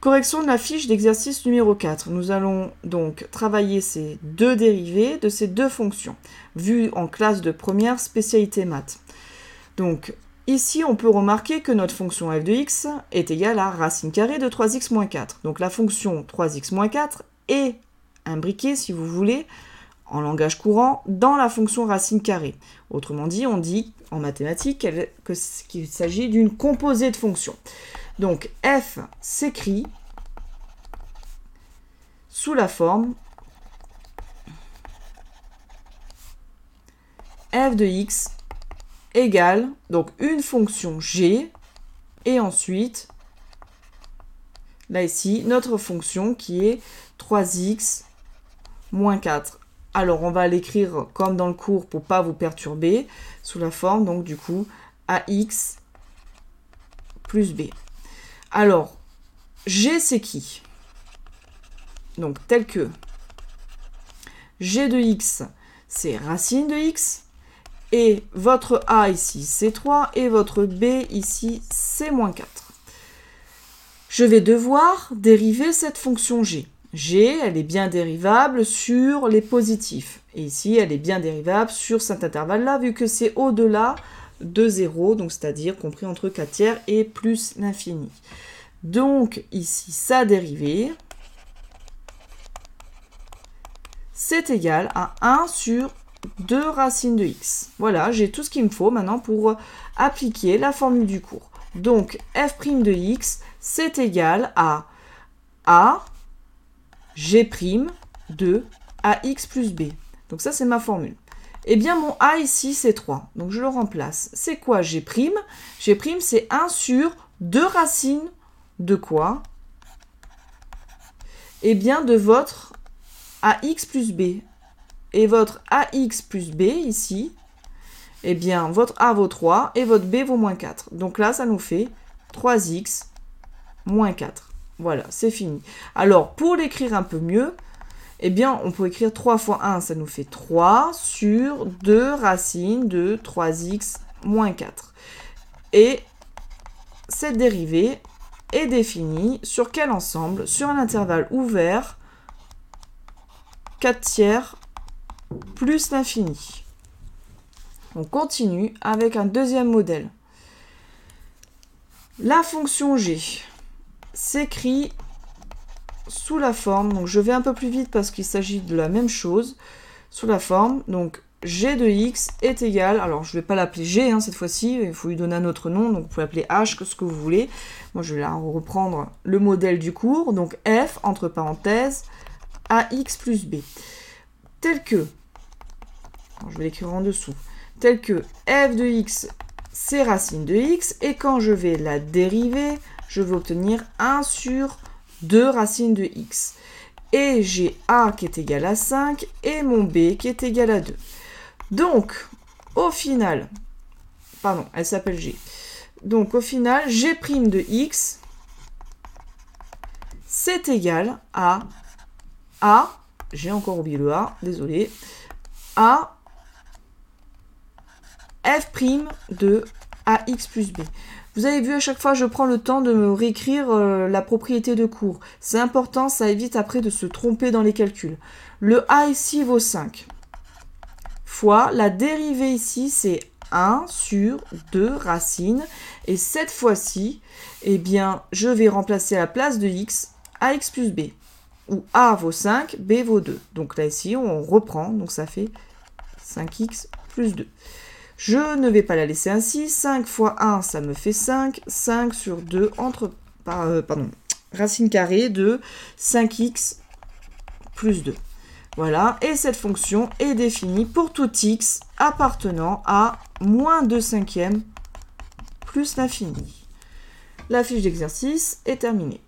Correction de la fiche d'exercice numéro 4. Nous allons donc travailler ces deux dérivés de ces deux fonctions, vues en classe de première spécialité maths. Donc, ici, on peut remarquer que notre fonction f de x est égale à racine carrée de 3x moins 4. Donc, la fonction 3x moins 4 est imbriquée, si vous voulez, en langage courant, dans la fonction racine carrée. Autrement dit, on dit en mathématiques qu'il s'agit d'une composée de fonctions. Donc f s'écrit sous la forme f de x égale donc une fonction g et ensuite là ici notre fonction qui est 3x moins 4. Alors on va l'écrire comme dans le cours pour pas vous perturber sous la forme donc du coup ax plus b. Alors, G, c'est qui? Donc, tel que G de x, c'est racine de x. Et votre A ici, c'est 3. Et votre B ici, c'est moins 4. Je vais devoir dériver cette fonction G. G, elle est bien dérivable sur les positifs. Et ici, elle est bien dérivable sur cet intervalle-là, vu que c'est au-delà de 0, donc c'est-à-dire compris entre 4 tiers et plus l'infini. Donc ici, sa dérivée, c'est égal à 1 sur 2 racines de x. Voilà, j'ai tout ce qu'il me faut maintenant pour appliquer la formule du cours. Donc f' de x, c'est égal à a g' de ax plus b. Donc ça, c'est ma formule. Eh bien, mon A ici, c'est 3. Donc, je le remplace. C'est quoi G'? G', c'est 1 sur 2 racines de quoi Eh bien, de votre AX plus B. Et votre AX plus B, ici, eh bien, votre A vaut 3 et votre B vaut moins 4. Donc là, ça nous fait 3x moins 4. Voilà, c'est fini. Alors, pour l'écrire un peu mieux, eh bien, on peut écrire 3 fois 1, ça nous fait 3 sur 2 racines de 3x moins 4. Et cette dérivée est définie sur quel ensemble Sur un intervalle ouvert 4 tiers plus l'infini. On continue avec un deuxième modèle. La fonction g s'écrit sous la forme, donc je vais un peu plus vite parce qu'il s'agit de la même chose, sous la forme, donc g de x est égal, alors je ne vais pas l'appeler g hein, cette fois-ci, il faut lui donner un autre nom, donc vous pouvez l'appeler h, que ce que vous voulez. Moi je vais là reprendre le modèle du cours, donc f, entre parenthèses, ax plus b, tel que, je vais l'écrire en dessous, tel que f de x c'est racine de x, et quand je vais la dériver, je vais obtenir 1 sur 2 racines de x. Et j'ai a qui est égal à 5 et mon b qui est égal à 2. Donc, au final, pardon, elle s'appelle g. Donc, au final, g' de x, c'est égal à a, j'ai encore oublié le a, désolé, à f' de ax plus b. Vous avez vu, à chaque fois, je prends le temps de me réécrire euh, la propriété de cours. C'est important, ça évite après de se tromper dans les calculs. Le a ici vaut 5. Fois, la dérivée ici, c'est 1 sur 2 racines. Et cette fois-ci, eh bien, je vais remplacer à la place de x, ax plus b. Où a vaut 5, b vaut 2. Donc là, ici, on reprend. Donc ça fait 5x plus 2. Je ne vais pas la laisser ainsi. 5 fois 1, ça me fait 5. 5 sur 2 entre... Euh, pardon, racine carrée de 5x plus 2. Voilà, et cette fonction est définie pour tout x appartenant à moins 2 cinquièmes plus l'infini. La fiche d'exercice est terminée.